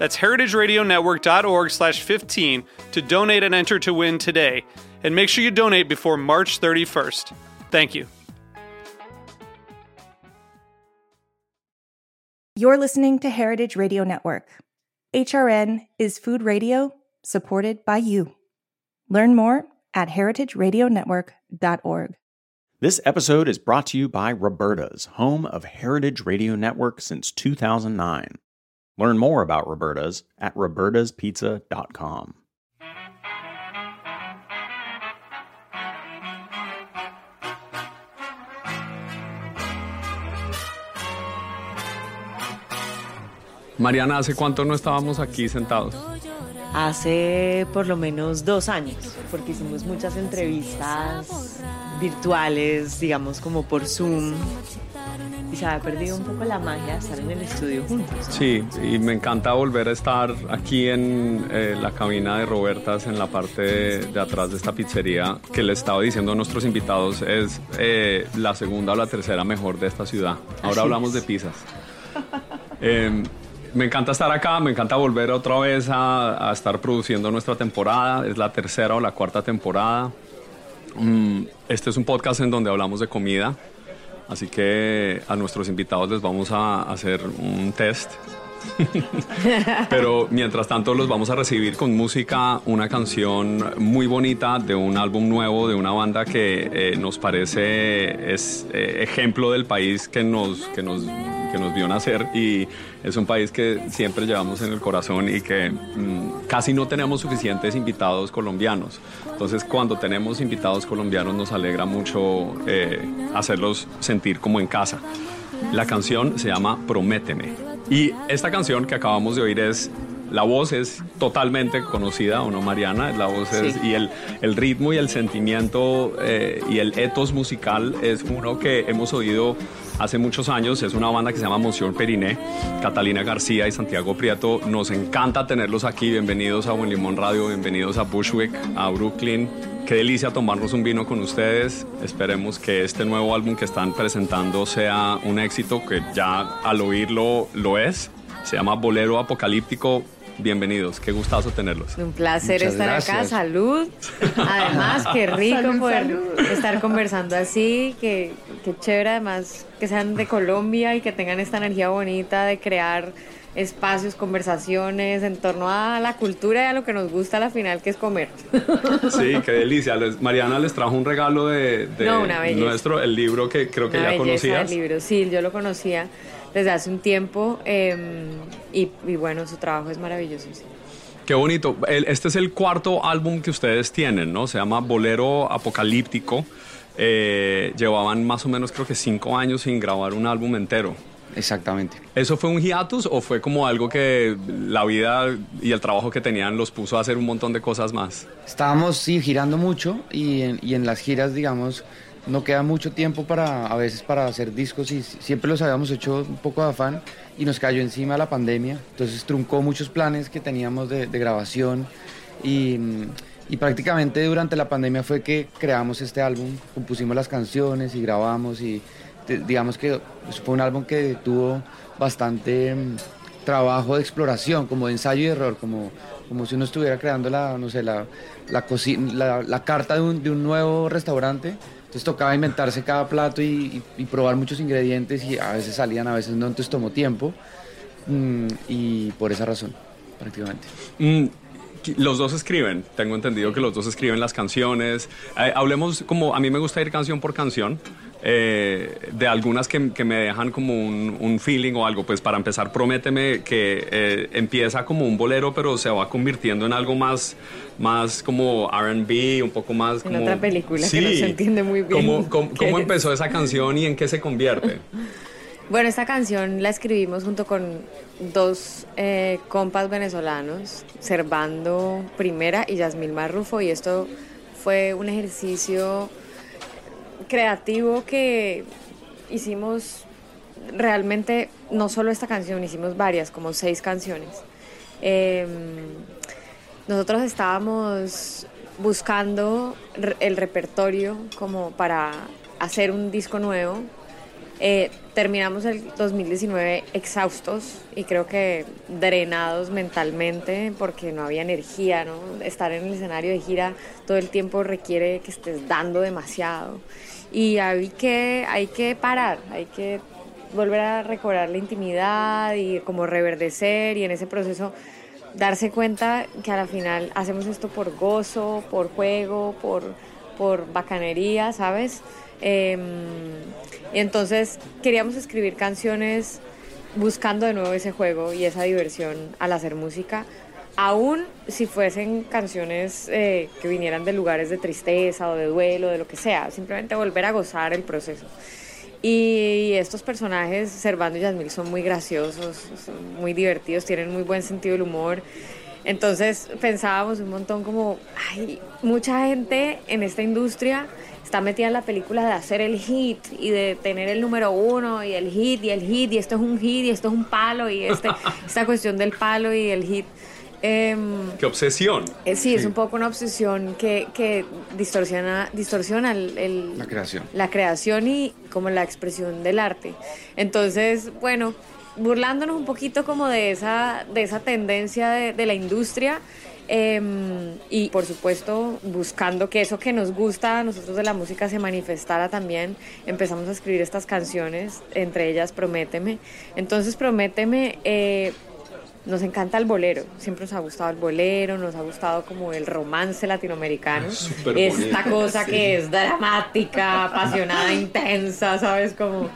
That's heritageradionetwork.org slash 15 to donate and enter to win today. And make sure you donate before March 31st. Thank you. You're listening to Heritage Radio Network. HRN is food radio supported by you. Learn more at heritageradionetwork.org. This episode is brought to you by Roberta's, home of Heritage Radio Network since 2009. Learn more about Roberta's at robertaspizza.com. Mariana, ¿hace cuánto no estábamos aquí sentados? Hace por lo menos dos años, porque hicimos muchas entrevistas virtuales, digamos como por Zoom, y se ha perdido un poco la magia de estar en el estudio juntos. Sí, y me encanta volver a estar aquí en eh, la cabina de Robertas, en la parte de, atrás de esta pizzería, que le estaba diciendo a nuestros invitados es eh, la segunda o la tercera mejor de esta ciudad. Ahora hablamos de pizzas. Em, me encanta estar acá, me encanta volver otra vez a, estar produciendo nuestra temporada. Es la tercera o la cuarta temporada. Mm, este es un podcast en donde hablamos de comida, así que a nuestros invitados les vamos a hacer un test Pero mientras tanto los vamos a recibir con música, una canción muy bonita de un álbum nuevo de una banda que eh, nos parece es eh, ejemplo del país que nos, que, nos, que nos vio nacer y es un país que siempre llevamos en el corazón y que mm, casi no tenemos suficientes invitados colombianos. Entonces cuando tenemos invitados colombianos nos alegra mucho eh, hacerlos sentir como en casa. La canción se llama Prométeme. Y esta canción que acabamos de oír es la voz es totalmente conocida, ¿o no, Mariana? La voz es, y el, el, ritmo y el sentimiento eh, y el ethos musical es uno que hemos oído hace muchos años. Es una banda que se llama Monsieur Periné, Catalina García y Santiago Prieto. Nos encanta tenerlos aquí. Bienvenidos a Buen Limón Radio, bienvenidos a Bushwick, a Brooklyn. Qué delicia tomarnos un vino con ustedes. Esperemos que este nuevo álbum que están presentando sea un éxito, que ya al oírlo lo es. Se llama Bolero Apocalíptico. Bienvenidos, qué gustazo tenerlos. Un placer estar acá, salud. Además, qué rico poder estar conversando así, qué, qué chévere además que sean de Colombia y que tengan esta energía bonita de crear espacios, conversaciones en torno a la cultura y a lo que nos gusta a la final, que es comer. Sí, qué delicia. Mariana les trajo un regalo de, nuestro, el libro que creo que ya conocías. El libro, sí, yo lo conocía desde hace un tiempo em, y, bueno, su trabajo es maravilloso. Qué bonito. Este es el cuarto álbum que ustedes tienen, ¿no? Se llama Bolero Apocalíptico. Eh, llevaban más o menos creo que cinco años sin grabar un álbum entero. Exactamente. ¿Eso fue un hiatus o fue como algo que la vida y el trabajo que tenían los puso a hacer un montón de cosas más? Estábamos, sí, girando mucho y en, y en las giras, digamos, no queda mucho tiempo para, a veces, para hacer discos y siempre los habíamos hecho un poco de afán y nos cayó encima la pandemia. Entonces truncó muchos planes que teníamos de, grabación y, y prácticamente durante la pandemia fue que creamos este álbum, compusimos las canciones y grabamos y digamos que fue un álbum que tuvo bastante mm, trabajo de exploración, como de ensayo y error, como, como si uno estuviera creando la, no sé, la, la, la, carta de un, de un, nuevo restaurante. Entonces tocaba inventarse cada plato y, probar muchos ingredientes y a veces salían, a veces no, entonces tomó tiempo mm, y por esa razón, prácticamente. Mm, los dos escriben, tengo entendido que los dos escriben las canciones. Eh, hablemos como, a mí me gusta ir canción por canción. Eh, de algunas que, que, me dejan como un, un, feeling o algo. Pues para empezar, prométeme que eh, empieza como un bolero, pero se va convirtiendo en algo más, más como RB, un poco más como. En otra película que no se entiende muy bien. ¿Cómo, cómo, cómo empezó esa canción y en qué se convierte? Bueno, esta canción la escribimos junto con dos eh, compas venezolanos, Servando Primera y Yasmil Marrufo, y esto fue un ejercicio creativo que hicimos realmente, no solo esta canción, hicimos varias, como seis canciones. Em, nosotros estábamos buscando el repertorio como para hacer un disco nuevo eh, terminamos el 2019 exhaustos y creo que drenados mentalmente porque no había energía, ¿no? Estar en el escenario de gira todo el tiempo requiere que estés dando demasiado y hay que, hay que parar, hay que volver a recobrar la intimidad y como reverdecer y en ese proceso darse cuenta que a la final hacemos esto por gozo, por juego, por, por bacanería, ¿sabes? Eh, entonces queríamos escribir canciones buscando de nuevo ese juego y esa diversión al hacer música, aún si fuesen canciones eh, que vinieran de lugares de tristeza o de duelo, de lo que sea, simplemente volver a gozar el proceso. Y estos personajes, Servando y Yasmil, son muy graciosos, son muy divertidos, tienen muy buen sentido del humor. Entonces pensábamos un montón como, hay mucha gente en esta industria está metida en la película de hacer el hit y de tener el número uno y el hit y el hit y esto es un hit y esto es un palo y este, esta cuestión del palo y el hit. Em, ¡Qué obsesión! Eh, sí, es un poco una obsesión que, que distorsiona, distorsiona el, la creación. La creación y como la expresión del arte. Entonces, bueno, burlándonos un poquito como de esa, de esa tendencia de, de la industria, Em, y por supuesto, buscando que eso que nos gusta a nosotros de la música se manifestara también, empezamos a escribir estas canciones, entre ellas Prométeme. Entonces, Prométeme, eh, nos encanta el bolero, siempre nos ha gustado el bolero, nos ha gustado como el romance latinoamericano, esta cosa que es dramática, apasionada, intensa, ¿sabes? Como,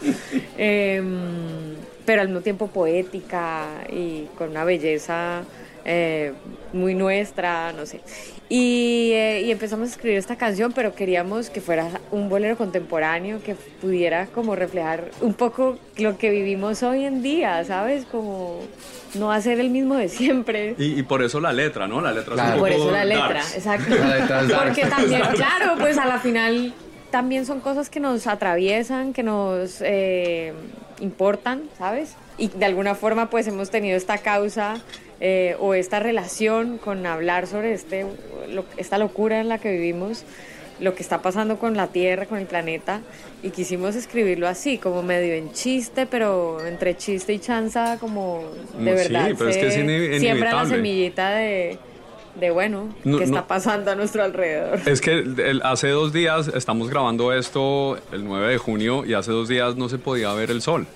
em, pero al mismo tiempo poética y con una belleza eh, muy nuestra, no sé. Y, eh, y, empezamos a escribir esta canción, pero queríamos que fuera un bolero contemporáneo que pudiera como reflejar un poco lo que vivimos hoy en día, ¿sabes? Como no hacer el mismo de siempre. Y, por eso la letra, ¿no? La letra es un Por eso la letra, exacto. Porque también, claro, pues a la final también son cosas que nos atraviesan, que nos eh, importan, ¿sabes? Y de alguna forma pues hemos tenido esta causa eh, o esta relación con hablar sobre este, esta locura en la que vivimos, lo que está pasando con la Tierra, con el planeta, y quisimos escribirlo así, como medio en chiste, pero entre chiste y chanza, como de verdad. Sí, pero es que es siembra la semillita de, de bueno, ¿qué está pasando a nuestro alrededor? Es que hace dos días estamos grabando esto el 9 de junio y hace dos días no se podía ver el sol.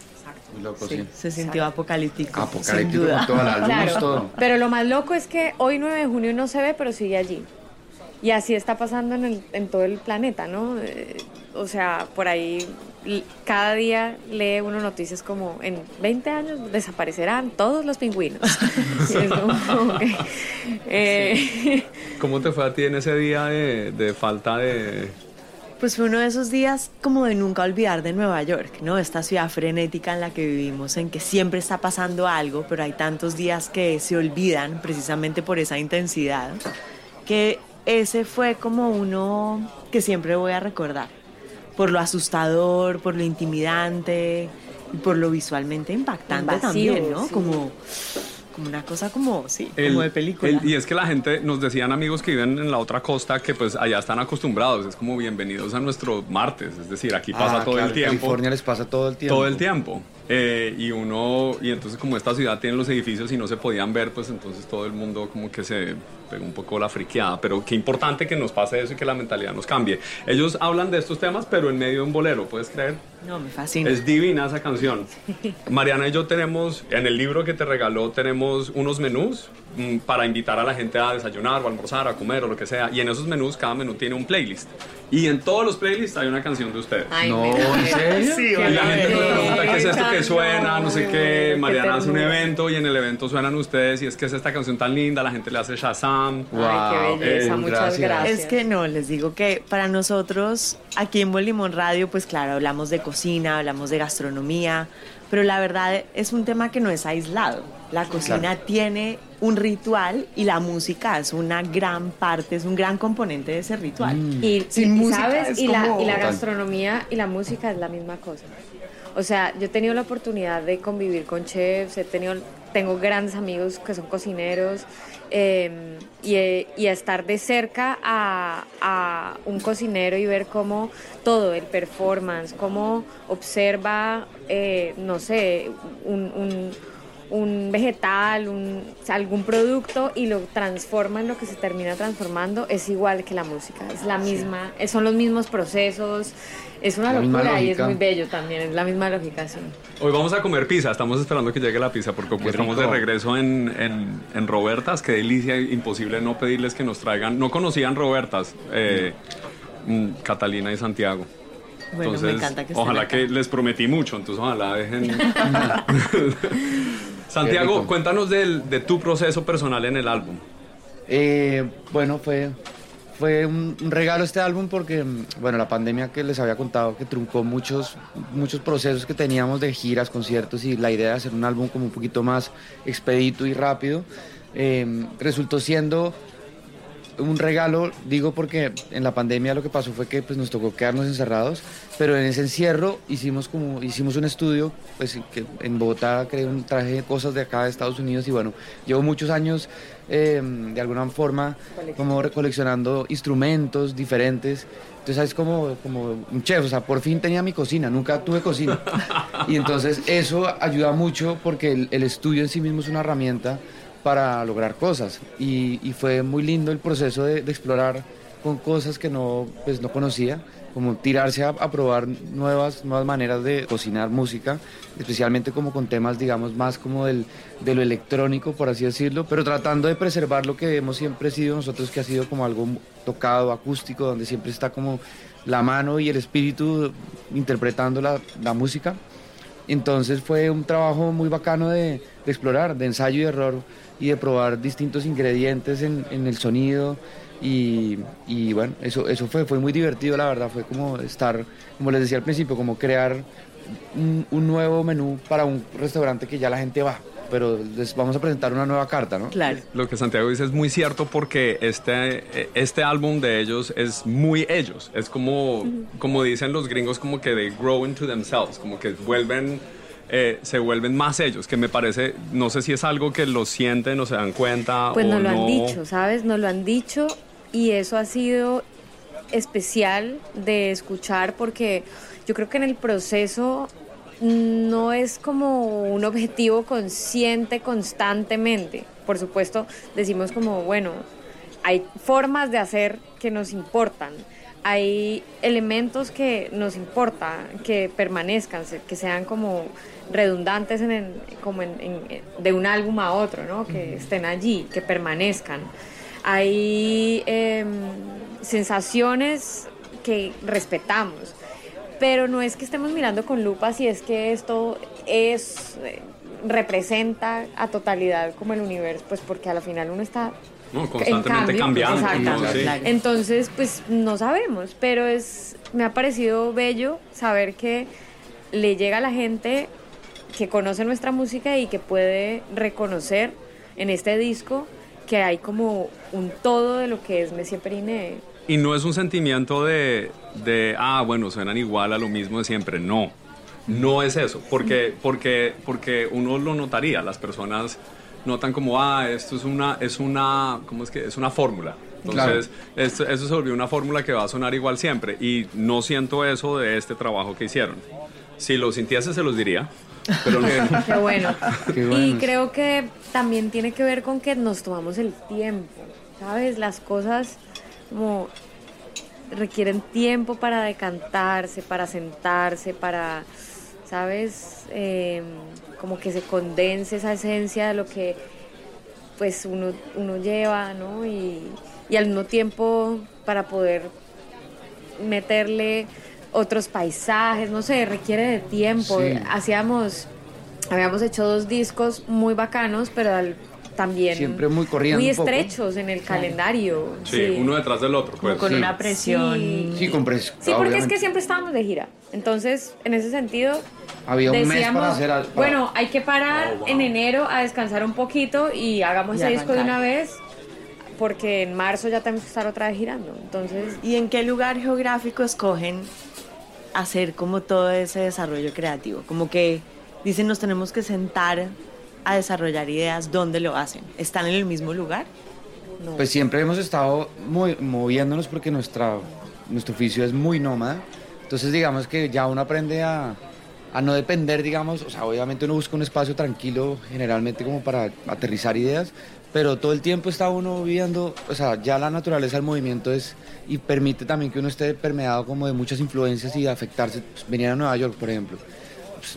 Se sintió apocalíptico. Apocalíptico con todas las todo. Pero lo más loco es que hoy 9 de junio no se ve, pero sigue allí. Y así está pasando en, el, en todo el planeta, ¿no? Eh, o sea, por ahí cada día lee uno noticias como en 20 años desaparecerán todos los pingüinos. Eh, ¿Cómo te fue a ti en ese día de, de falta de, pues fue uno de esos días como de nunca olvidar de Nueva York, ¿no? Esta ciudad frenética en la que vivimos, en que siempre está pasando algo, pero hay tantos días que se olvidan precisamente por esa intensidad, que ese fue como uno que siempre voy a recordar, por lo asustador, por lo intimidante y por lo visualmente impactante también, ¿no? Como una cosa como, sí, como de película. y es que la gente, nos decían amigos que viven en la otra costa que pues allá están acostumbrados, es como bienvenidos a nuestro martes, es decir, aquí pasa ah, todo el tiempo. En California les pasa todo el tiempo. Todo el tiempo. Eh, y uno, y entonces como esta ciudad tiene los edificios y no se podían ver, pues entonces todo el mundo como que se pegó un poco la friqueada, pero qué importante que nos pase eso y que la mentalidad nos cambie. Ellos hablan de estos temas, pero en medio de un bolero, ¿puedes creer? No, me fascina. Es divina esa canción. Mariana y yo tenemos, en el libro que te regaló, tenemos unos menús mm, para invitar a la gente a desayunar o almorzar, a comer o lo que sea. Y en esos menús, cada menú tiene un playlist. Y en todos los playlists hay una canción de ustedes. no, ¿en serio? Sí, Y la gente nos pregunta qué es esto que suena, no sé qué. Mariana hace un evento y en el evento suenan ustedes y es que es esta canción tan linda, la gente le hace Shazam. Ay, qué belleza, eh, muchas gracias. gracias. Es que no, les digo que para nosotros aquí en Bolimón Radio, pues claro, hablamos de cocina, hablamos de gastronomía, pero la verdad es un tema que no es aislado. La cocina Claro. tiene un ritual y la música es una gran parte, es un gran componente de ese ritual. Y, Sin y, música ¿sabes? es y, la, y la gastronomía y la música es la misma cosa. O sea, yo he tenido la oportunidad de convivir con chefs, he tenido, tengo grandes amigos que son cocineros eh, y, y estar de cerca a, a un cocinero y ver cómo todo, el performance, cómo observa, eh, no sé, un- un un vegetal, un, o sea, algún producto y lo transforma en lo que se termina transformando, es igual que la música, es la misma, eh, son los mismos procesos, es una La locura y es muy bello también, es la misma lógica, sí. Hoy vamos a comer pizza, estamos esperando que llegue la pizza porque como Qué estamos de regreso en, en, en Robertas, qué delicia, imposible no pedirles que nos traigan, no conocían Robertas, eh, mm, Catalina y Santiago. Bueno, entonces, me encanta que ojalá acá. que les prometí mucho, entonces ojalá dejen... Santiago, cuéntanos del- de tu proceso personal en el álbum. Eh, bueno, fue, fue un, un regalo este álbum porque, bueno, la pandemia que les había contado que truncó muchos, muchos procesos que teníamos de giras, conciertos y la idea de hacer un álbum como un poquito más expedito y rápido, eh, resultó siendo un regalo, digo porque en la pandemia lo que pasó fue que pues, nos tocó quedarnos encerrados, pero en ese encierro hicimos como hicimos un estudio, pues que en Bogotá creé un traje cosas de acá de Estados Unidos y bueno, llevo muchos años eh, de alguna forma como recoleccionando instrumentos diferentes. Entonces es como, como un chef, o sea, por fin tenía mi cocina, nunca tuve cocina. Y entonces eso ayuda mucho porque el, el estudio en sí mismo es una herramienta para lograr cosas. Y, y fue muy lindo el proceso de, de explorar con cosas que no, pues, no conocía, como tirarse a, a probar nuevas, nuevas maneras de cocinar música, especialmente como con temas, digamos, más como del, de lo electrónico, por así decirlo, pero tratando de preservar lo que hemos siempre sido nosotros, que ha sido como algo tocado, acústico, donde siempre está como la mano y el espíritu interpretando la, la música. Entonces fue un trabajo muy bacano de, explorar, de ensayo y error y de probar distintos ingredientes en, el sonido. Y, bueno, eso, eso fue, fue muy divertido, la verdad. Fue como estar, como les decía al principio, como crear un nuevo menú para un restaurante que ya la gente va. Pero les vamos a presentar una nueva carta, ¿no? Claro. Lo que Santiago dice es muy cierto porque este, este álbum de ellos es muy ellos. Es como, como dicen los gringos, como que they grow into themselves, como que vuelven, eh, se vuelven más ellos, que me parece, no sé si es algo que lo sienten o se dan cuenta. Pues o nos lo no. han dicho, ¿sabes? Nos lo han dicho y eso ha sido especial de escuchar porque yo creo que en el proceso no es como un objetivo consciente constantemente. Por supuesto, decimos como, bueno, hay formas de hacer que nos importan. Hay elementos que nos importa que permanezcan, que sean como redundantes en como en- en- de un álbum a otro, ¿no? Que estén allí, que permanezcan. Hay em, sensaciones que respetamos, pero no es que estemos mirando con lupa si es que esto es eh, representa a totalidad como el universo, pues porque a la final uno está No, en constantemente cambio, cambiando. Entonces, pues no sabemos, pero es me ha parecido bello saber que le llega a la gente que conoce nuestra música y que puede reconocer en este disco que hay como un todo de lo que es Messi Periné. Y no es un sentimiento de, de, ah, bueno, suenan igual a lo mismo de siempre. No, no es eso. Porque, porque, porque uno lo notaría. Las personas notan como, ah, esto es una, es una, ¿cómo es que? Es una fórmula. Entonces, esto- eso se volvió una fórmula que va a sonar igual siempre. Y no siento eso de este trabajo que hicieron. Si lo sintiese, se los diría. Pero no. Qué bueno. Y creo que también tiene que ver con que nos tomamos el tiempo, ¿sabes? Las cosas como requieren tiempo para decantarse, para sentarse, para, ¿sabes? Em, como que se condense esa esencia de lo que pues uno, uno lleva, ¿no? Y, y al mismo tiempo para poder meterle otros paisajes, no sé, requiere de tiempo. Hacíamos, habíamos hecho dos discos muy bacanos, pero al, también siempre muy corriendo muy estrechos en el calendario sí, uno detrás del otro pues. con una presión. Sí, con presión sí porque es que siempre estábamos de gira. Entonces en ese sentido había un decíamos, mes para hacer bueno hay que parar oh, en enero a descansar un poquito y hagamos ese disco de una vez porque en marzo ya tenemos que estar otra vez girando. Entonces y en qué lugar geográfico escogen hacer como todo ese desarrollo creativo como que dicen nos tenemos que sentar a desarrollar ideas, ¿dónde lo hacen? ¿Están en el mismo lugar? Pues siempre hemos estado muy, moviéndonos porque nuestra, nuestro oficio es muy nómada. Entonces digamos que ya uno aprende a, a no depender, digamos, o sea, obviamente uno busca un espacio tranquilo generalmente como para aterrizar ideas, pero todo el tiempo está uno viendo, o sea, ya la naturaleza del movimiento es y permite también que uno esté permeado como de muchas influencias y afectarse. Pues, venir a Nueva York, por ejemplo,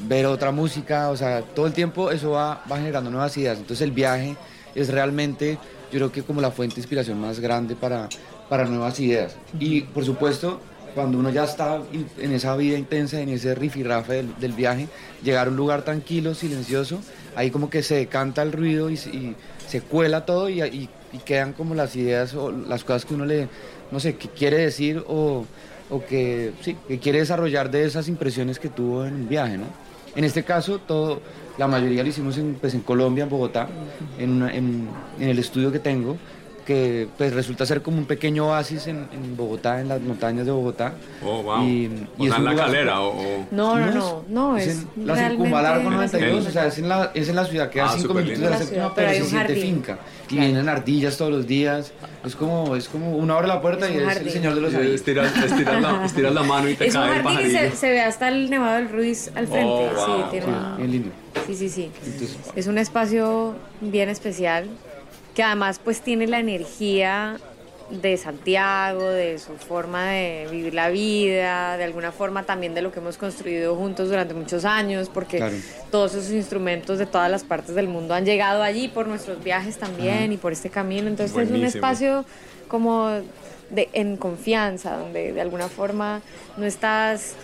ver otra música, o sea, todo el tiempo eso va, va generando nuevas ideas. Entonces el viaje es realmente, yo creo que como la fuente de inspiración más grande para, para nuevas ideas. Y por supuesto, cuando uno ya está en esa vida intensa, en ese rifirrafe del, del viaje, llegar a un lugar tranquilo, silencioso, ahí como que se decanta el ruido y, se cuela todo y, quedan como las ideas o las cosas que uno le, no sé, que quiere decir o, o que, sí, que quiere desarrollar de esas impresiones que tuvo en el viaje, ¿no? En este caso, todo, la mayoría lo hicimos en, pues, en Colombia, en Bogotá, en, en, en el estudio que tengo, que pues resulta ser como un pequeño oasis en, en, Bogotá, en las montañas de Bogotá. Oh, wow. Y, y o es en la calera o, No, no, no, no, es, es en la circunvalar 92, o sea, es en la, es en la ciudad, queda ah, cinco minutos de la séptima, pero, pero se siente finca. Y vienen ardillas todos los días. Es como, es como una hora la puerta y es el señor de los anillos. Estiras, estiras, la, estiras la mano y te es cae un jardín y se, se, ve hasta el Nevado del Ruiz al frente. Oh, wow. Sí, tiene wow. Bien lindo. Sí, sí, sí. Entonces, es un espacio bien especial que además pues tiene la energía de Santiago, de su forma de vivir la vida, de alguna forma también de lo que hemos construido juntos durante muchos años, porque claro. todos esos instrumentos de todas las partes del mundo han llegado allí por nuestros viajes también y por este camino. Entonces Buenísimo. es un espacio como de, en confianza, donde de alguna forma no estás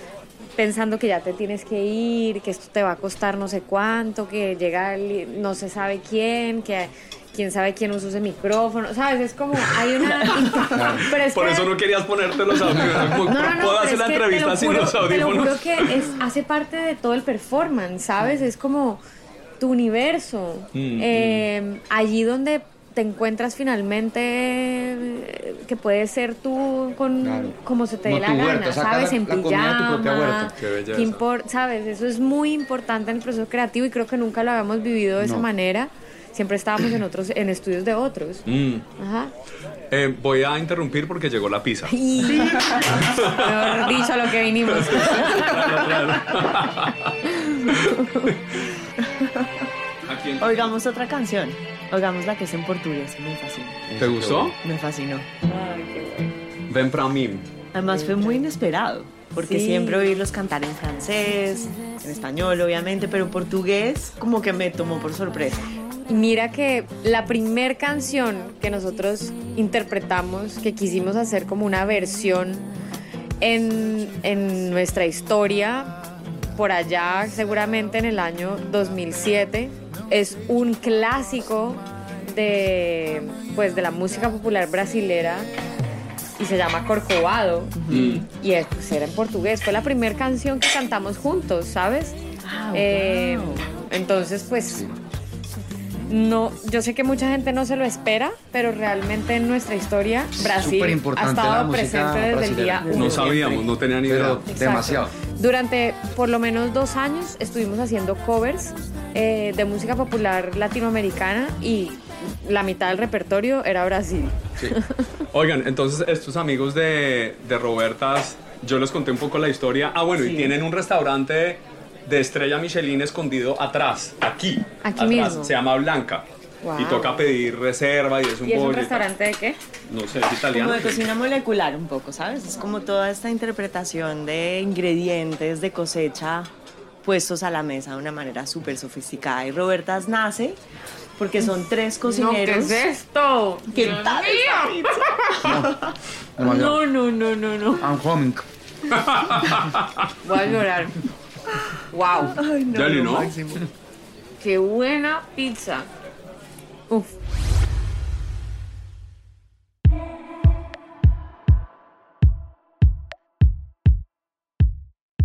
pensando que ya te tienes que ir, que esto te va a costar no sé cuánto, que llega el, no se sabe quién, que quién sabe quién usa ese micrófono, ¿sabes? Es como, hay una... pero es Por que... eso no querías ponerte los audífonos. No, no, no, Puedo hacer la entrevista sin los audífonos. Te lo juro que es, hace parte de todo el performance, ¿sabes? Es como tu universo. Mm, eh, mm. Allí donde te encuentras finalmente que puedes ser tú con claro. como se te dé la huerta, gana, ¿sabes? La, en la pijama. Qué ¿Qué import, ¿Sabes? Eso es muy importante en el proceso creativo y creo que nunca lo habíamos vivido de no. esa manera siempre estábamos en otros en estudios de otros. Mm. Ajá. Eh, voy a interrumpir porque llegó la pizza. Sí. Mejor dicho a lo que vinimos. claro, claro. Oigamos otra canción. Oigamos la que es en portugués. Me fascinó. ¿Te gustó? Me fascinó. Ay, qué bueno. Ven para mí. Además fue muy inesperado. Porque sí. siempre oírlos cantar en francés, en español obviamente, pero en portugués como que me tomó por sorpresa. Y mira que la primer canción que nosotros interpretamos, que quisimos hacer como una versión en, en nuestra historia, por allá seguramente en el año 2007, es un clásico de, pues, de la música popular brasilera y se llama Corcovado y es, pues, era en portugués. Fue la primera canción que cantamos juntos, ¿sabes? Ah, Eh, wow. entonces, pues no, yo sé que mucha gente no se lo espera, pero realmente en nuestra historia Brasil ha estado presente desde el día uno. No sabíamos, no tenía ni idea. Demasiado. Durante por lo menos dos años estuvimos haciendo covers eh, de música popular latinoamericana y la mitad del repertorio era Brasil. Sí. Oigan, entonces estos amigos de, de Robertas, yo les conté un poco la historia. Ah, bueno, Sí. y tienen un restaurante de estrella Michelin escondido atrás, aquí. Aquí atrás. mismo. Se llama Blanca. Wow. Y toca pedir reserva y es un ¿Y es un restaurante de qué? No sé, es italiano. Como de cocina molecular un poco, ¿sabes? Es como toda esta interpretación de ingredientes de cosecha puestos a la mesa de una manera súper sofisticada. Y Robertas nace porque son tres cocineros. esto? ¿Qué tal esta pizza? Demasiado. No, no, no, no, no. I'm coming. Voy a llorar. Wow, Ay, no, Deli, lo ¿no? qué buena pizza. Uf.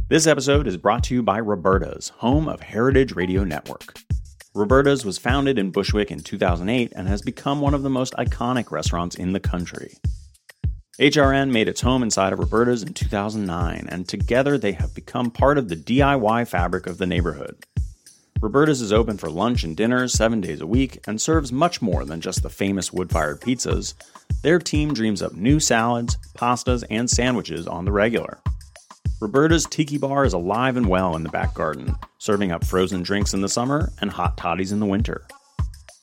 This episode is brought to you by Roberta's, home of Heritage Radio Network. Roberta's was founded in Bushwick in 2008 and has become one of the most iconic restaurants in the country. HRN made its home inside of Roberta's in 2009, and together they have become part of the DIY fabric of the neighborhood. Roberta's is open for lunch and dinner seven days a week and serves much more than just the famous wood fired pizzas. Their team dreams up new salads, pastas, and sandwiches on the regular. Roberta's Tiki Bar is alive and well in the back garden, serving up frozen drinks in the summer and hot toddies in the winter.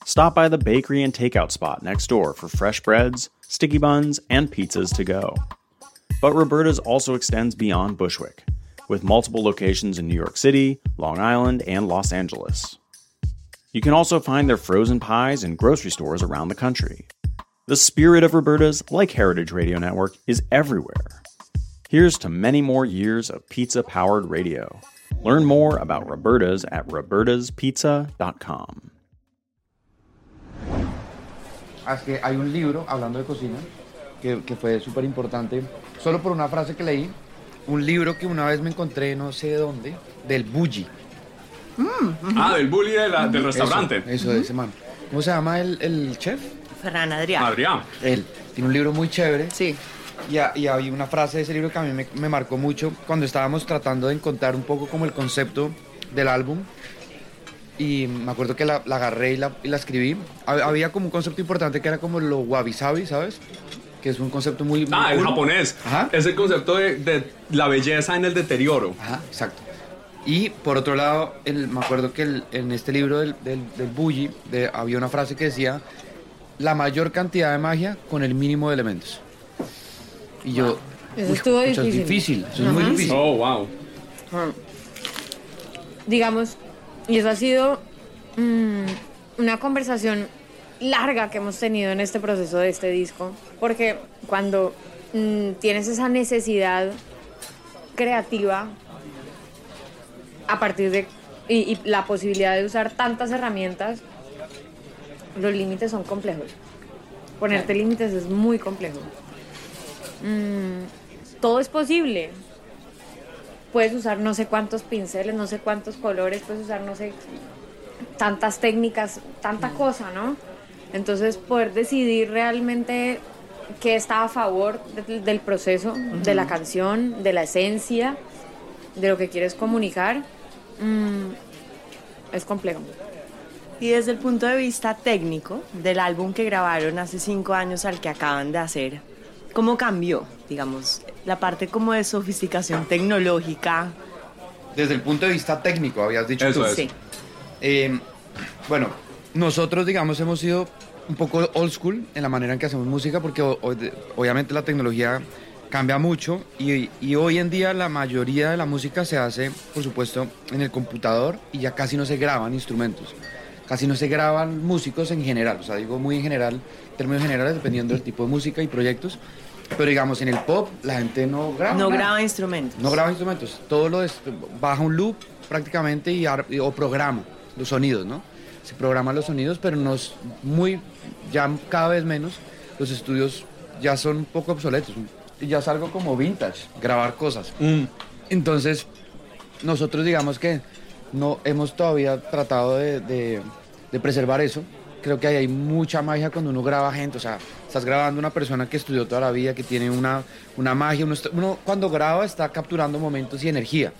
Stop by the bakery and takeout spot next door for fresh breads, sticky buns, and pizzas to go. But Roberta's also extends beyond Bushwick, with multiple locations in New York City, Long Island, and Los Angeles. You can also find their frozen pies in grocery stores around the country. The spirit of Roberta's, like Heritage Radio Network, is everywhere. Here's to many more years of pizza powered radio. Learn more about Roberta's at robertaspizza.com. Es que hay un libro, hablando de cocina, que, que fue súper importante, solo por una frase que leí, un libro que una vez me encontré no sé dónde, del Bulli. Ah, del bully de la- del restaurante. Eso, eso de ese man. ¿Cómo se llama el, el chef? Ferran Adrià. Adrián. Él. Tiene un libro muy chévere. Sí. Y, ha- y había una frase de ese libro que a mí me, me marcó mucho cuando estábamos tratando de encontrar un poco como el concepto del álbum. Y me acuerdo que la, la agarré y la, y la escribí. Hab- Había como un concepto importante que era como lo wabi sabi, ¿sabes? Que es un concepto muy... muy Ah, el cool. japonés. Ajá. Es el concepto de, de la belleza en el deterioro. Ajá, exacto. Y por otro lado, el- me acuerdo que el- en este libro del, del, del Bulli de- había una frase que decía la mayor cantidad de magia con el mínimo de elementos. Y yo... Eso "Uy, estuvo Eso es difícil". difícil, eso es muy difícil. Oh, wow. digamos, y eso ha sido mm, una conversación larga que hemos tenido en este proceso de este disco, porque cuando mm, tienes esa necesidad creativa a partir de y, y la posibilidad de usar tantas herramientas, los límites son complejos. Ponerte límites es muy complejo. Mm, todo es posible, puedes usar no sé cuántos pinceles, no sé cuántos colores, puedes usar no sé tantas técnicas, tanta cosa, ¿no? Entonces poder decidir realmente qué está a favor de- del proceso, de la canción, de la esencia, de lo que quieres comunicar, mm, es complejo. Y desde el punto de vista técnico del álbum que grabaron hace cinco años al que acaban de hacer, ¿cómo cambió, digamos, la parte como de sofisticación tecnológica? Desde el punto de vista técnico, habías dicho Eso tú. es. Sí. Eh, bueno, nosotros, digamos, hemos sido un poco old school en la manera en que hacemos música, porque obviamente la tecnología cambia mucho y, y hoy en día la mayoría de la música se hace, por supuesto, en el computador y ya casi no se graban instrumentos. Casi no se graban músicos en general, o sea, digo muy en general, términos generales, dependiendo del tipo de música y proyectos. Pero digamos, en el pop la gente no graba. No nada. graba instrumentos. No graba instrumentos, todo lo es, baja un loop prácticamente y, ar- o programa los sonidos, ¿no? Se programan los sonidos, pero no es muy, ya cada vez menos, los estudios ya son un poco obsoletos. Ya es algo como vintage, grabar cosas. Entonces, nosotros digamos que no hemos todavía tratado de, de- de preservar eso. Creo que ahí hay mucha magia cuando uno graba gente, o sea, estás grabando una persona que estudió toda la vida, que tiene una, una magia, uno, está- uno cuando graba está capturando momentos y energía.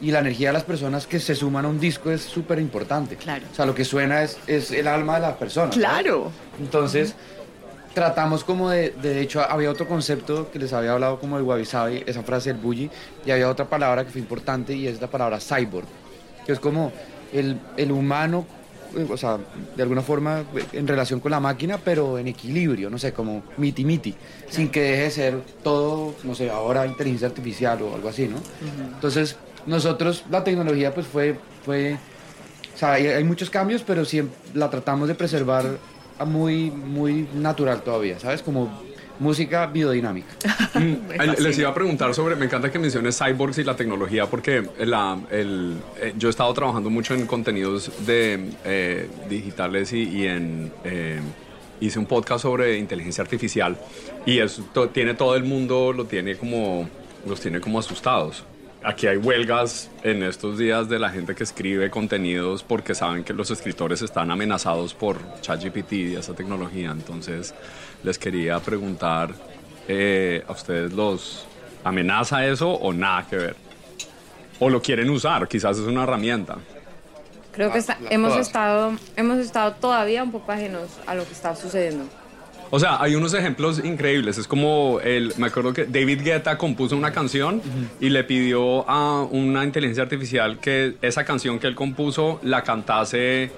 Y la energía de las personas que se suman a un disco es súper importante. Claro. O sea, lo que suena es, es el alma de la persona. ¿sabes? Claro. Entonces, tratamos como de, de hecho, había otro concepto que les había hablado como el wabi esa frase del bully, y había otra palabra que fue importante y es la palabra cyborg. que es como el, el humano o sea, de alguna forma en relación con la máquina, pero en equilibrio, no sé, como miti miti, sin que deje de ser todo, no sé, ahora inteligencia artificial o algo así, ¿no? Entonces, nosotros, la tecnología pues fue, fue o sea, hay, muchos cambios, pero siempre la tratamos de preservar muy, muy natural todavía, ¿sabes? Como música biodinámica. Mm, les iba a preguntar sobre, me encanta que menciones cyborgs y la tecnología, porque la, el, eh, yo he estado trabajando mucho en contenidos de, eh, digitales y, en... Eh, hice un podcast sobre inteligencia artificial y eso tiene todo el mundo, lo tiene como, los tiene como asustados aquí hay huelgas en estos días de la gente que escribe contenidos porque saben que los escritores están amenazados por ChatGPT y esa tecnología. Entonces, les quería preguntar eh, a ustedes, ¿los amenaza eso o nada que ver? ¿O lo quieren usar? Quizás es una herramienta. Creo que hemos, estado, hemos estado todavía un poco ajenos a lo que está sucediendo. O sea, hay unos ejemplos increíbles. Es como el, me acuerdo que David Guetta compuso una canción y le pidió a una inteligencia artificial que esa canción que él compuso la cantase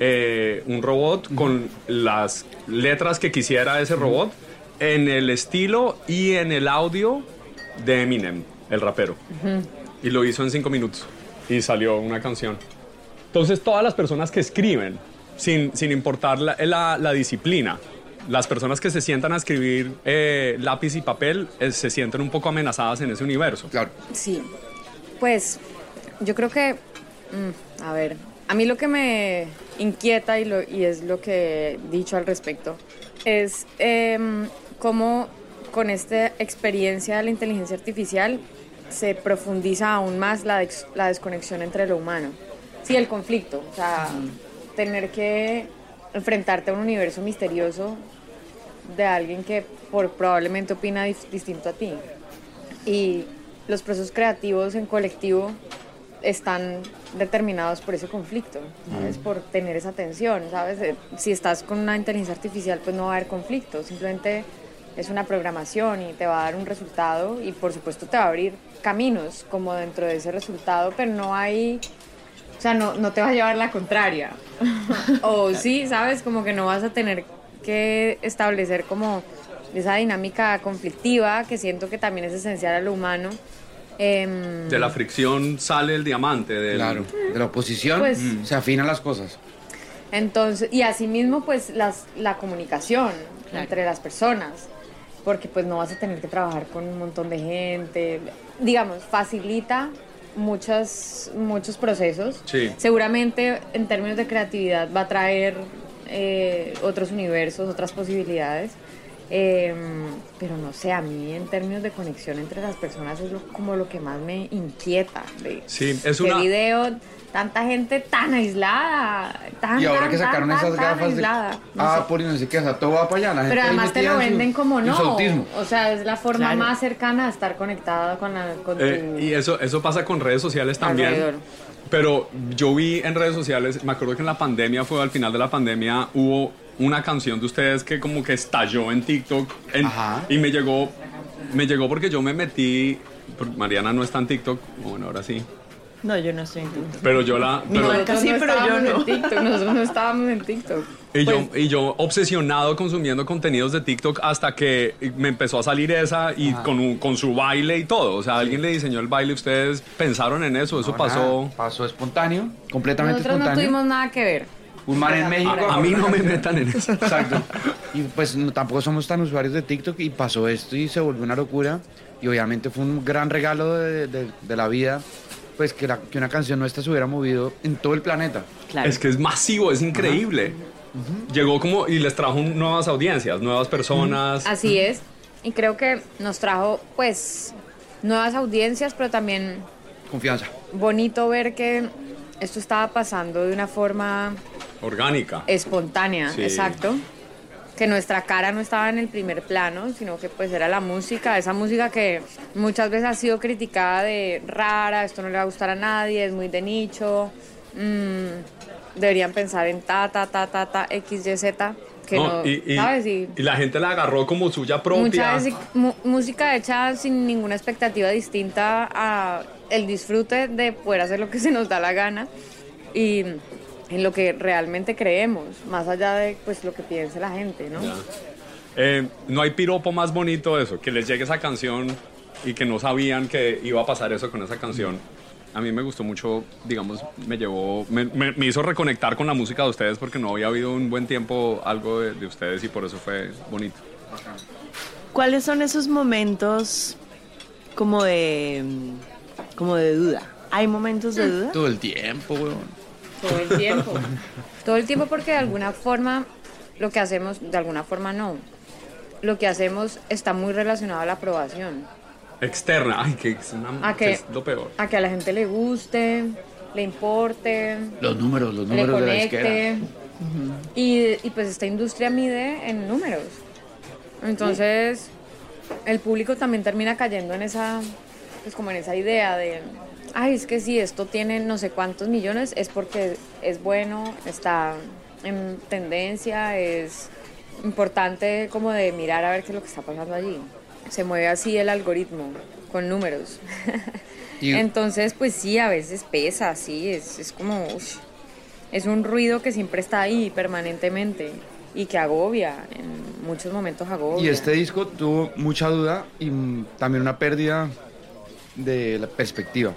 eh, un robot con las letras que quisiera ese robot en el estilo y en el audio de Eminem, el rapero. Y lo hizo en cinco minutos y salió una canción. Entonces todas las personas que escriben, sin, sin importar la, la disciplina, las personas que se sientan a escribir eh, lápiz y papel eh, se sienten un poco amenazadas en ese universo. Claro. Sí. Pues yo creo que, mm, a ver, a mí lo que me inquieta y, lo, y es lo que he dicho al respecto es em, cómo con esta experiencia de la inteligencia artificial se profundiza aún más la, la desconexión entre lo humano. Sí, el conflicto, o sea, tener que enfrentarte a un universo misterioso de alguien que por, probablemente opina distinto a ti. Y los procesos creativos en colectivo están determinados por ese conflicto, ¿sabes? Mm. Por tener esa tensión, ¿sabes? Eh, si estás con una inteligencia artificial, pues no va a haber conflicto, simplemente es una programación y te va a dar un resultado y por supuesto te va a abrir caminos como dentro de ese resultado, pero no hay, o sea, no, no te va a llevar la contraria. o sí, ¿sabes? Como que no vas a tener que establecer como esa dinámica conflictiva que siento que también es esencial a lo humano. Em, de la fricción sale el diamante. Del... Claro, de la oposición pues se afinan las cosas. Entonces, y asimismo, pues las, la comunicación entre las personas, porque pues no vas a tener que trabajar con un montón de gente. Digamos, facilita muchos, muchos procesos. Seguramente en términos de creatividad va a traer eh, otros universos, otras posibilidades. Em, pero no sé, a mí en términos de conexión entre las personas es como lo que más me inquieta. De, sí, es una... video, tanta gente tan aislada. Tan, y ahora que sacaron esas gafas de... ah, por no sé qué, o sea, todo va para allá. pero además te lo venden como no. O sea, es la forma más cercana a estar conectada con la... Con eh, Y eso, eso pasa con redes sociales también. Pero yo vi en redes sociales, me acuerdo que en la pandemia fue al final de la pandemia hubo una canción de ustedes que como que estalló en TikTok y me llegó me llegó porque yo me metí Mariana no está en TikTok, bueno, ahora sí. No, yo no estoy en TikTok. Pero yo la. Pero, sí, pero yo no. En TikTok, nosotros no estábamos en TikTok. Y, yo, pues y yo obsesionado consumiendo contenidos de TikTok hasta que me empezó a salir esa y con, con su baile y todo. O sea, alguien le diseñó el baile. ¿Ustedes pensaron en eso? ¿Eso pasó? Pasó espontáneo, completamente espontáneo. Nosotros no tuvimos nada que ver. Un mar en México. A, mí no me metan en eso. Exacto. Y pues tampoco somos tan usuarios de TikTok y pasó esto y se volvió una locura. Y obviamente fue un gran regalo de, de la vida pues que, que, una canción nuestra se hubiera movido en todo el planeta. Es que es masivo, es increíble. Llegó como y les trajo nuevas audiencias, nuevas personas. Así es. Y creo que nos trajo pues nuevas audiencias, pero también... Confianza. Bonito ver que esto estaba pasando de una forma... Orgánica. Espontánea, exacto que nuestra cara no estaba en el primer plano, sino que pues era la música, esa música que muchas veces ha sido criticada de rara, esto no le va a gustar a nadie, es muy de nicho, mm, deberían pensar en ta, ta, ta, ta, ta, X, Y, Z, que no, y, ¿sabes? Y, la gente la agarró como suya propia. Mucha veces, música hecha sin ninguna expectativa distinta a el disfrute de poder hacer lo que se nos da la gana y en lo que realmente creemos, más allá de pues lo que piense la gente, ¿no? Eh, no hay piropo más bonito de eso, que les llegue esa canción y que no sabían que iba a pasar eso con esa canción. A mí me gustó mucho, digamos, me llevó, me, me, hizo reconectar con la música de ustedes porque no había habido un buen tiempo algo de, de ustedes y por eso fue bonito. ¿Cuáles son esos momentos como de, como de duda? ¿Hay momentos de duda? Todo el tiempo, weón. Todo el tiempo. Todo el tiempo porque de alguna forma lo que hacemos, de alguna forma no, lo que hacemos está muy relacionado a la aprobación. Externa, ay, que es, una, que, es lo peor. A que a la gente le guste, le importe. Los números, los números de la izquierda. y, y, pues esta industria mide en números. Entonces, el público también termina cayendo en esa, pues como en esa idea de, ay, es que si esto tiene no sé cuántos millones es porque es bueno, está en tendencia, es importante como de mirar a ver qué es lo que está pasando allí. Se mueve así el algoritmo, con números. Entonces, pues sí, a veces pesa, sí, es, es como, es un ruido que siempre está ahí permanentemente y que agobia, en muchos momentos agobia. Y este disco tuvo mucha duda y también una pérdida de la perspectiva,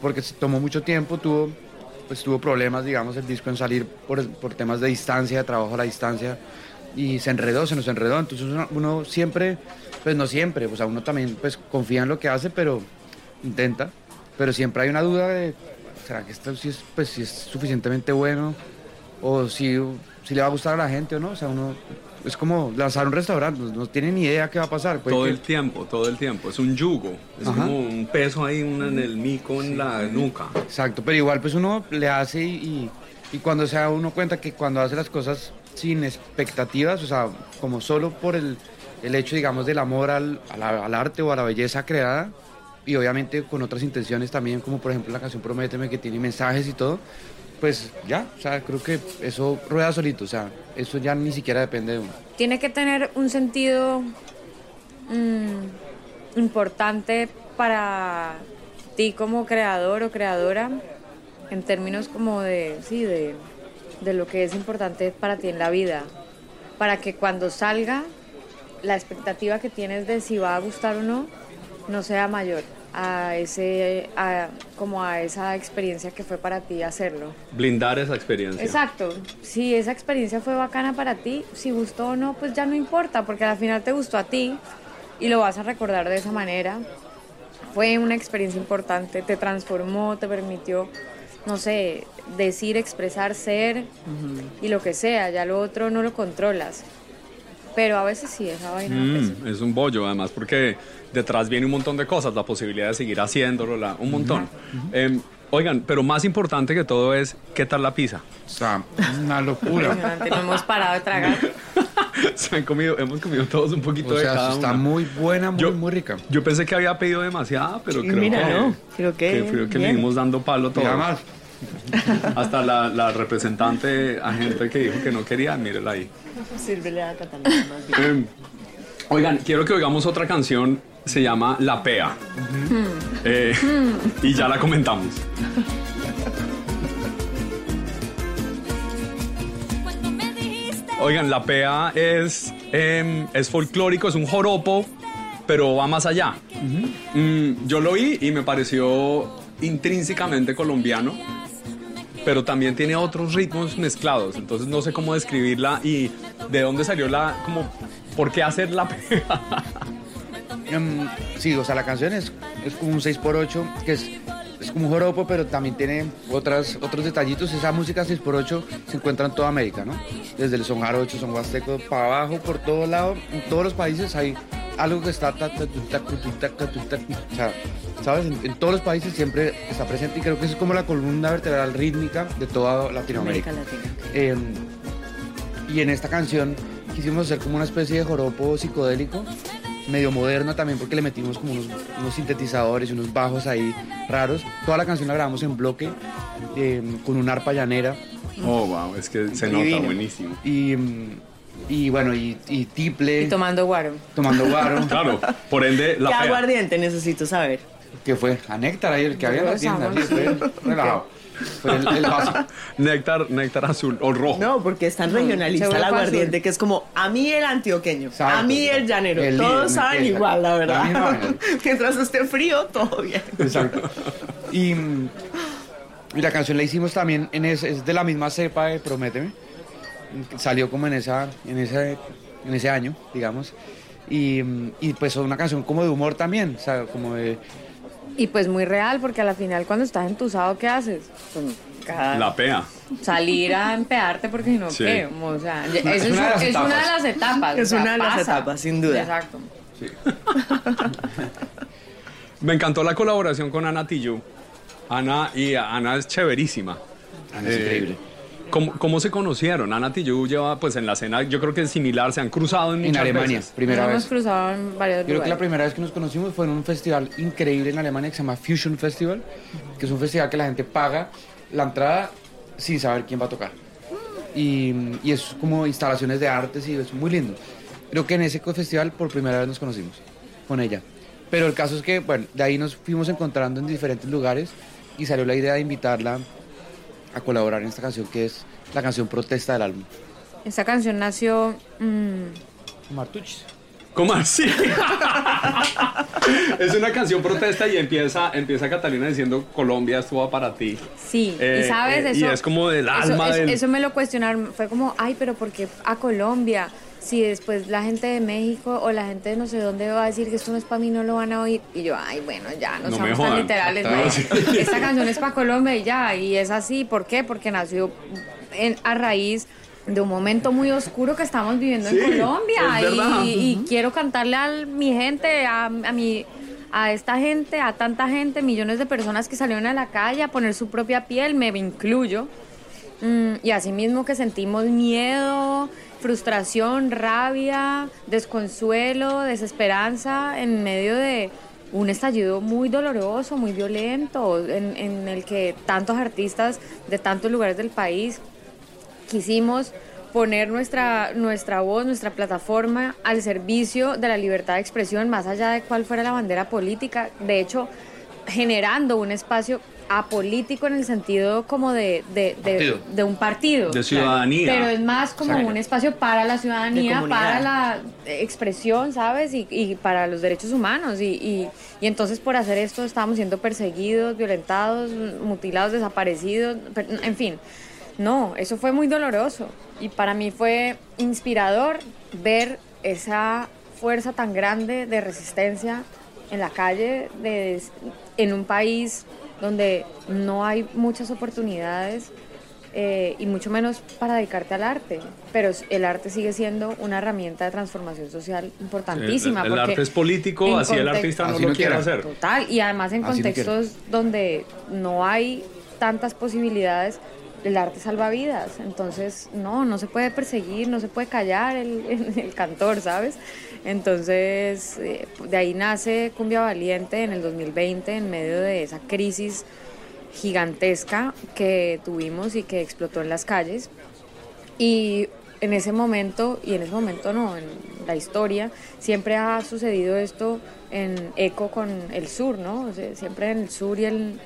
porque se tomó mucho tiempo, tuvo pues tuvo problemas, digamos, el disco en salir por, por temas de distancia, de trabajo a la distancia, y se enredó, se nos enredó. Entonces uno, siempre, pues no siempre, pues a uno también pues confía en lo que hace, pero intenta. Pero siempre hay una duda de, ¿será que esto sí es, pues, si es suficientemente bueno? O si, si le va a gustar a la gente o no. O sea, uno es como lanzar un restaurante, no, tiene ni idea qué va a pasar. todo el tiempo, todo el tiempo. Es un yugo, es como un peso ahí en el mico, en la nuca. Exacto, pero igual pues uno le hace y, y cuando se da uno cuenta que cuando hace las cosas sin expectativas, o sea, como solo por el, el hecho, digamos, del amor al, al, arte o a la belleza creada, y obviamente con otras intenciones también, como por ejemplo la canción Prométeme, que tiene mensajes y todo, pues ya, o sea, creo que eso rueda solito, o sea, eso ya ni siquiera depende de uno. Tiene que tener un sentido mm, importante para ti como creador o creadora, en términos como de, sí, de, de lo que es importante para ti en la vida, para que cuando salga la expectativa que tienes de si va a gustar o no, no sea mayor a ese como a esa experiencia que fue para ti hacerlo. Blindar esa experiencia. Exacto. Si esa experiencia fue bacana para ti, si gustó o no, pues ya no importa, porque al final te gustó a ti y lo vas a recordar de esa manera. Fue una experiencia importante, te transformó, te permitió, no sé, decir, expresar, ser y lo que sea, ya lo otro no lo controlas. Pero a veces sí, esa vaina. Mm, es un bollo, además, porque detrás viene un montón de cosas, la posibilidad de seguir haciéndolo, la, un montón. Em, oigan, pero más importante que todo es, ¿qué tal la pizza? O sea, una locura. no hemos parado de tragar. Se han comido, hemos comido todos un poquito o sea, de cada está muy buena, muy, muy rica. Yo pensé que había pedido demasiada, pero creo mira, que, no, creo que, creo que le dimos dando palo todo. más. Hasta la, la, representante agente que dijo que no quería, mírela ahí. Sírvele a Catalina más bien. Eh, oigan, quiero que oigamos otra canción, se llama La Pea. Eh, y ya la comentamos. Oigan, La Pea es, em, es folclórico, es un joropo, pero va más allá. Mm, yo lo vi y me pareció intrínsecamente colombiano pero también tiene otros ritmos mezclados, entonces no sé cómo describirla y de dónde salió la, como, ¿por qué hacer la em, sí, o sea, la canción es, es como un 6x8, que es, es como un joropo, pero también tiene otras, otros detallitos. Esa música 6x8 se encuentra en toda América, ¿no? Desde el son jarocho, son huasteco, para abajo, por todos lados, en todos los países hay algo que está... ¿sabes? En, todos los países siempre está presente y creo que es como la columna vertebral rítmica de toda Latinoamérica. Em, y en esta canción quisimos hacer como una especie de joropo psicodélico, medio moderno también porque le metimos como unos, sintetizadores y unos bajos ahí raros. Toda la canción la grabamos en bloque em, con una arpa llanera. Oh, wow, es que se nota buenísimo. Y, em, Y bueno, y, y tiple. Y tomando guaro. Tomando guaro. Claro, por ende, la ¿Qué fea. aguardiente necesito saber? que fue a Néctar ahí, el que había en la tienda. Sí, fue relajado. Fue el, el básico. Néctar, néctar azul o rojo. No, porque es tan regionalista el aguardiente que es como a mí el antioqueño, Exacto. a mí el llanero. El Todos líder, saben igual, la verdad. Mientras esté frío, todo bien. Exacto. Y, y la canción la hicimos también, en ese, es de la misma cepa de Prométeme. Salió como en, esa, en, ese, en ese año, digamos. Y, y pues es una canción como de humor también, o sea, como de... Y pues muy real, porque a la final cuando estás entusado, ¿qué haces? Pues, cada- La pea. salir a empearte porque si no, Sí. ¿qué? O sea, una- eso es es, una de las es una de etapas. las etapas. Es o sea, una de las etapas, sin duda. Exacto. Me encantó la colaboración con Ana Tijoux. Ana, y Ana es chéverísima. Ana es Eh, increíble. ¿Cómo, cómo se conocieron? Ana Tijoux lleva pues en la escena, yo creo que es similar, se han cruzado en En muchas Alemania, veces. primera Nos vez. hemos cruzado en varios Yo creo que la lugares. primera vez que nos conocimos fue en un festival increíble en Alemania que se llama Fusion Festival, que es un festival que la gente paga la entrada sin saber quién va a tocar. Y, y es como instalaciones de artes y es muy lindo. Creo que en ese festival por primera vez nos conocimos con ella. Pero el caso es que, bueno, de ahí nos fuimos encontrando en diferentes lugares y salió la idea de invitarla a colaborar en esta canción que es la canción protesta del álbum. Esta canción nació... mm, Martuchis. ¿Cómo así? es una canción protesta y empieza, empieza Catalina diciendo Colombia estuvo para ti. Sí, Eh, y sabes, eh, y eso... es como del eso- alma eso, del- eso me lo cuestionaron, fue como, ay, pero ¿por qué a Colombia? Si después la gente de México o la gente de no sé dónde va a decir que esto no es para mí, no lo van a oír. Y yo, ay, bueno, ya, no, No somos tan literales. ¿no? Esta canción es para Colombia y ya, y es así. ¿Por qué? Porque nació en- a raíz de un momento muy oscuro que estamos viviendo Sí, en Colombia. y quiero cantarle a mi gente, a, a mi a esta gente, a tanta gente, millones de personas que salieron a la calle a poner su propia piel, me incluyo. Mm, y asimismo que sentimos miedo, frustración, rabia, desconsuelo, desesperanza en medio de un estallido muy doloroso, muy violento, en, el que tantos artistas de tantos lugares del país quisimos poner nuestra, nuestra voz, nuestra plataforma al servicio de la libertad de expresión, más allá de cuál fuera la bandera política. De hecho, generando un espacio apolítico en el sentido como de, de, de- Partido. de un partido. De ciudadanía. Pero es más como un espacio para la ciudadanía, para la expresión, ¿sabes? Y, y para los derechos humanos. Y, y, y entonces por hacer esto estábamos siendo perseguidos, violentados, mutilados, desaparecidos, en fin. No, eso fue muy doloroso. Y para mí fue inspirador ver esa fuerza tan grande de resistencia en la calle, de, en un país donde no hay muchas oportunidades eh, y mucho menos para dedicarte al arte. Pero el arte sigue siendo una herramienta de transformación social importantísima. El, el porque arte es político, así el artista no Así lo no quiere hacer. Total, y además en Así no quiero. contextos donde no hay tantas posibilidades, el arte salva vidas. Entonces, no, no se puede perseguir, no se puede callar el, el- el cantor, ¿sabes? Entonces, eh, de ahí nace Cumbia Valiente en el 2020, en medio de esa crisis gigantesca que tuvimos y que explotó en las calles. Y en ese momento, y en ese momento no, en la historia, siempre ha sucedido esto en eco con el sur, ¿no? Siempre en el sur y el,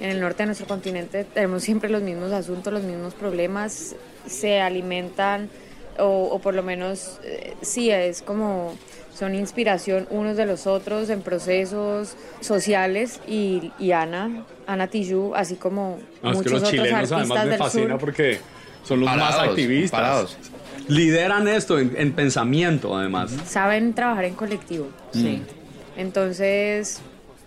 en el norte de nuestro continente tenemos siempre los mismos asuntos, los mismos problemas, se alimentan, o, o por lo menos eh, sí, es como son inspiración unos de los otros en procesos sociales y, y Ana, Ana Tijoux, así como No, es muchos que los otros chilenos artistas además me del fascina sur. porque son los más activistas. parados. Lideran esto en, en pensamiento, además. saben trabajar en colectivo. Sí. Entonces,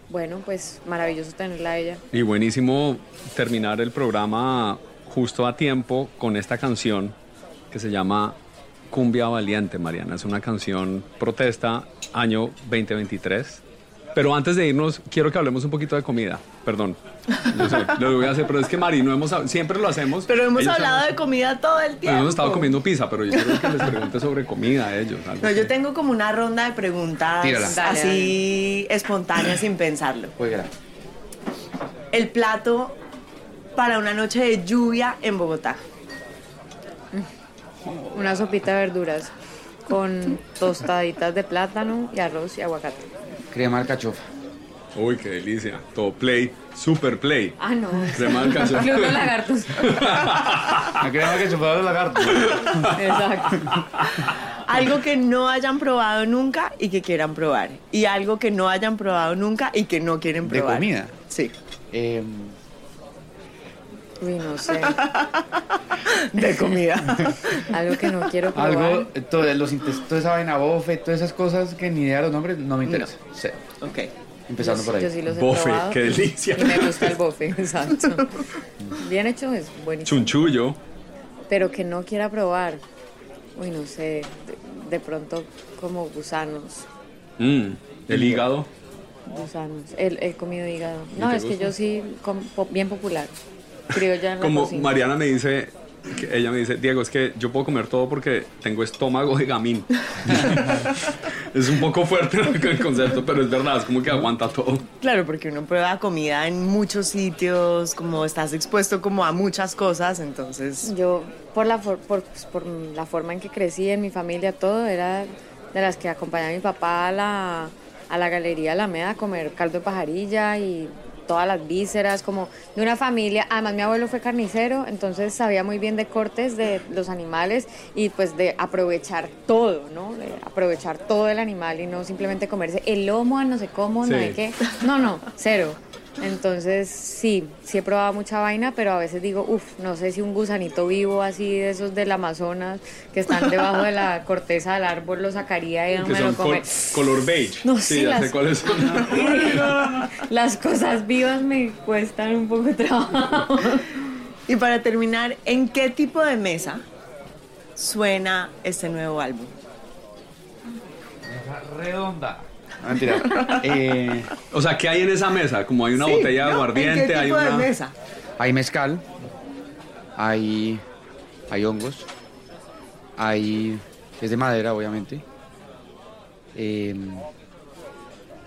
bueno, pues maravilloso tenerla a ella. Y buenísimo terminar el programa justo a tiempo con esta canción que se llama Cumbia Valiente, Mariana. Es una canción protesta, año 2023. Pero antes de irnos, quiero que hablemos un poquito de comida. Perdón. Yo sé, lo voy a hacer, pero es que Mari, no hemos, siempre lo hacemos. Pero hemos Ellos hablado de comida todo el tiempo. Hemos estado comiendo pizza, pero yo quiero que les pregunte sobre comida a ellos. No, que- yo tengo como una ronda de preguntas Tírala. Dale, así espontáneas sin pensarlo. Jueguela. El plato para una noche de lluvia en Bogotá. Una sopita de verduras con tostaditas de plátano y arroz y aguacate. Crema alcachofa. Uy, qué delicia. Todo play, super play. Ah, no. Crema alcachofa. Club de lagartos. La crema alcachofa de los lagartos. Exacto. Algo que no hayan probado nunca y que quieran probar. Y algo que no hayan probado nunca y que no quieren ¿De probar. comida? Sí. Eh, Uy, no sé. De comida. Algo que no quiero probar. algo, todo, los, toda esa vaina bofe, todas esas cosas que ni idea de los nombres, no me interesa. Cero. ok. Empezando por ahí. Yo sí los he Bofe, probado. qué delicia. Y me gusta el bofe, exacto. Bien hecho es buenísimo. Chunchullo. Pero que no quiera probar. Uy, no sé. De, de pronto como gusanos. Mm, el hígado. Gusanos. El, he comido hígado. ¿Y No, es que yo sí, com- bien popular. Criolla en la Como cocina. Mariana me dice, que ella me dice, Diego, es que yo puedo comer todo porque tengo estómago de gamín. es un poco fuerte el concepto, pero es verdad, es como que aguanta todo. Claro, porque uno prueba comida en muchos sitios, como estás expuesto como a muchas cosas, entonces... Yo, por la, for- por, pues, por la forma en que crecí, en mi familia, todo, era de las que acompañaba a mi papá a la, a la galería Alameda a comer caldo de pajarilla y todas las vísceras, como de una familia. Además, mi abuelo fue carnicero, entonces sabía muy bien de cortes de los animales y pues de aprovechar todo, ¿no? De aprovechar todo el animal y no simplemente comerse el lomo a no sé cómo, no sé qué. No, no, cero. Entonces, sí, sí he probado mucha vaina, pero a veces digo, uff, no sé si un gusanito vivo así de esos del Amazonas que están debajo de la corteza del árbol lo sacaría y no Que me lo son come. col- color beige. No, sí, sí, ya las- sé cuáles son. Las cosas vivas me cuestan un poco de trabajo. Y para terminar, ¿en qué tipo de mesa suena este nuevo álbum? Redonda. Ah, mentira. Eh, O sea, ¿qué hay en esa mesa? Como hay una Sí, botella de ¿no? aguardiente, ¿En qué hay tipo de una... mesa? hay mezcal, hay, hay hongos, hay. Es de madera, obviamente. Eh,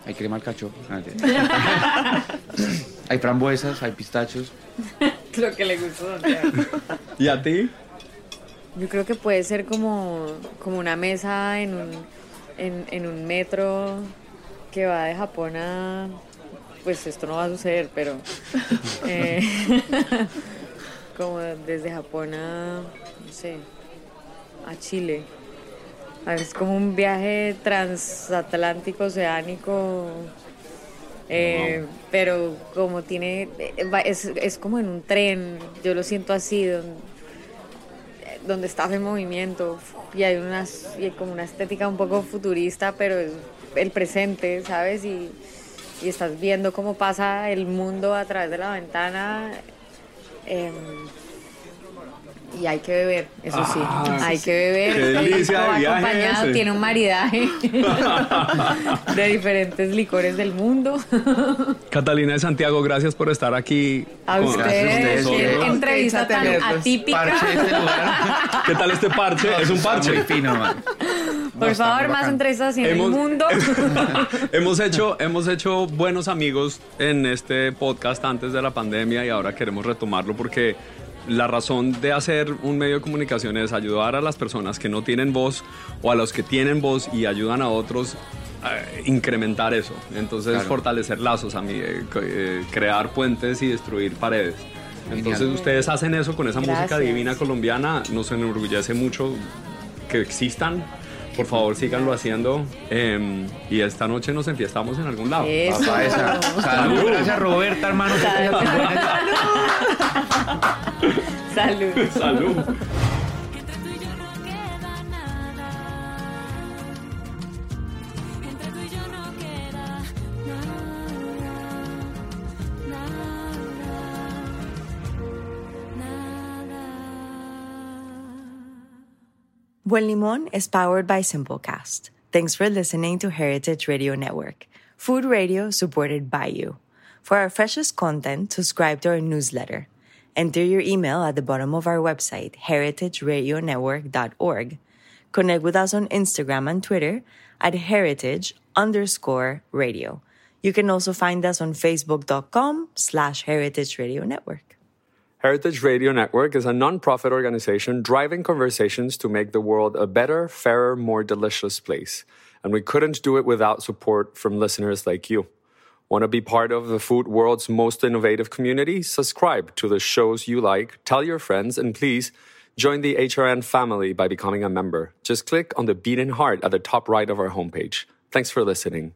hay crema alcachofa. Ah, mentira. hay frambuesas, hay pistachos. Lo que le gustó. ¿Y a ti? Yo creo que puede ser como, como una mesa en un, en, en un metro que va de Japón a... Pues esto no va a suceder, pero... eh, como desde Japón a... No sé, a Chile. Es como un viaje transatlántico, oceánico. eh, Pero como tiene... Es, es como en un tren, yo lo siento así, donde, donde estás en movimiento y hay unas y hay como una estética un poco futurista, pero es el presente, ¿sabes? Y, y estás viendo cómo pasa el mundo a través de la ventana. em, y hay que beber, eso sí, hay que beber. qué delicia de viaje acompañado, ese. tiene un maridaje de diferentes licores del mundo. Catalina de Santiago, gracias por estar aquí. A con- ustedes, qué entrevista tan atípica. ¿Qué tal este parche? es un parche. Muy fino, man. Por favor, más entrevistas así en Hemos- el mundo. hemos, hecho, hemos hecho buenos amigos en este podcast antes de la pandemia y ahora queremos retomarlo porque la razón de hacer un medio de comunicación es ayudar a las personas que no tienen voz o a los que tienen voz y ayudan a otros a incrementar eso. Entonces, Claro. fortalecer lazos, a mí, eh, eh, crear puentes y destruir paredes. Entonces, Genial. ustedes hacen eso con esa música Gracias. divina colombiana. Nos enorgullece mucho que existan. Por favor, síganlo haciendo. eh, y esta noche nos enfiestamos en algún lado. Eso. Papá, esa. Salud. Gracias, Roberta, hermano. buena. Salud. Salud. Entre tú y yo no queda nada. Entre tú y yo no queda nada. Nada. Buen Limón is powered by Simplecast. Thanks for listening to Heritage Radio Network, food radio supported by you. For our freshest content, subscribe to our newsletter. Enter your email at the bottom of our website, heritageradionetwork.org. Connect with us on Instagram and Twitter at heritage underscore radio. You can also find us on facebook.com slash heritage radio network. Heritage Radio Network is a nonprofit organization driving conversations to make the world a better, fairer, more delicious place. And we couldn't do it without support from listeners like you. Want to be part of the food world's most innovative community? Subscribe to the shows you like, tell your friends, and please join the HRN family by becoming a member. Just click on the beating heart at the top right of our homepage. Thanks for listening.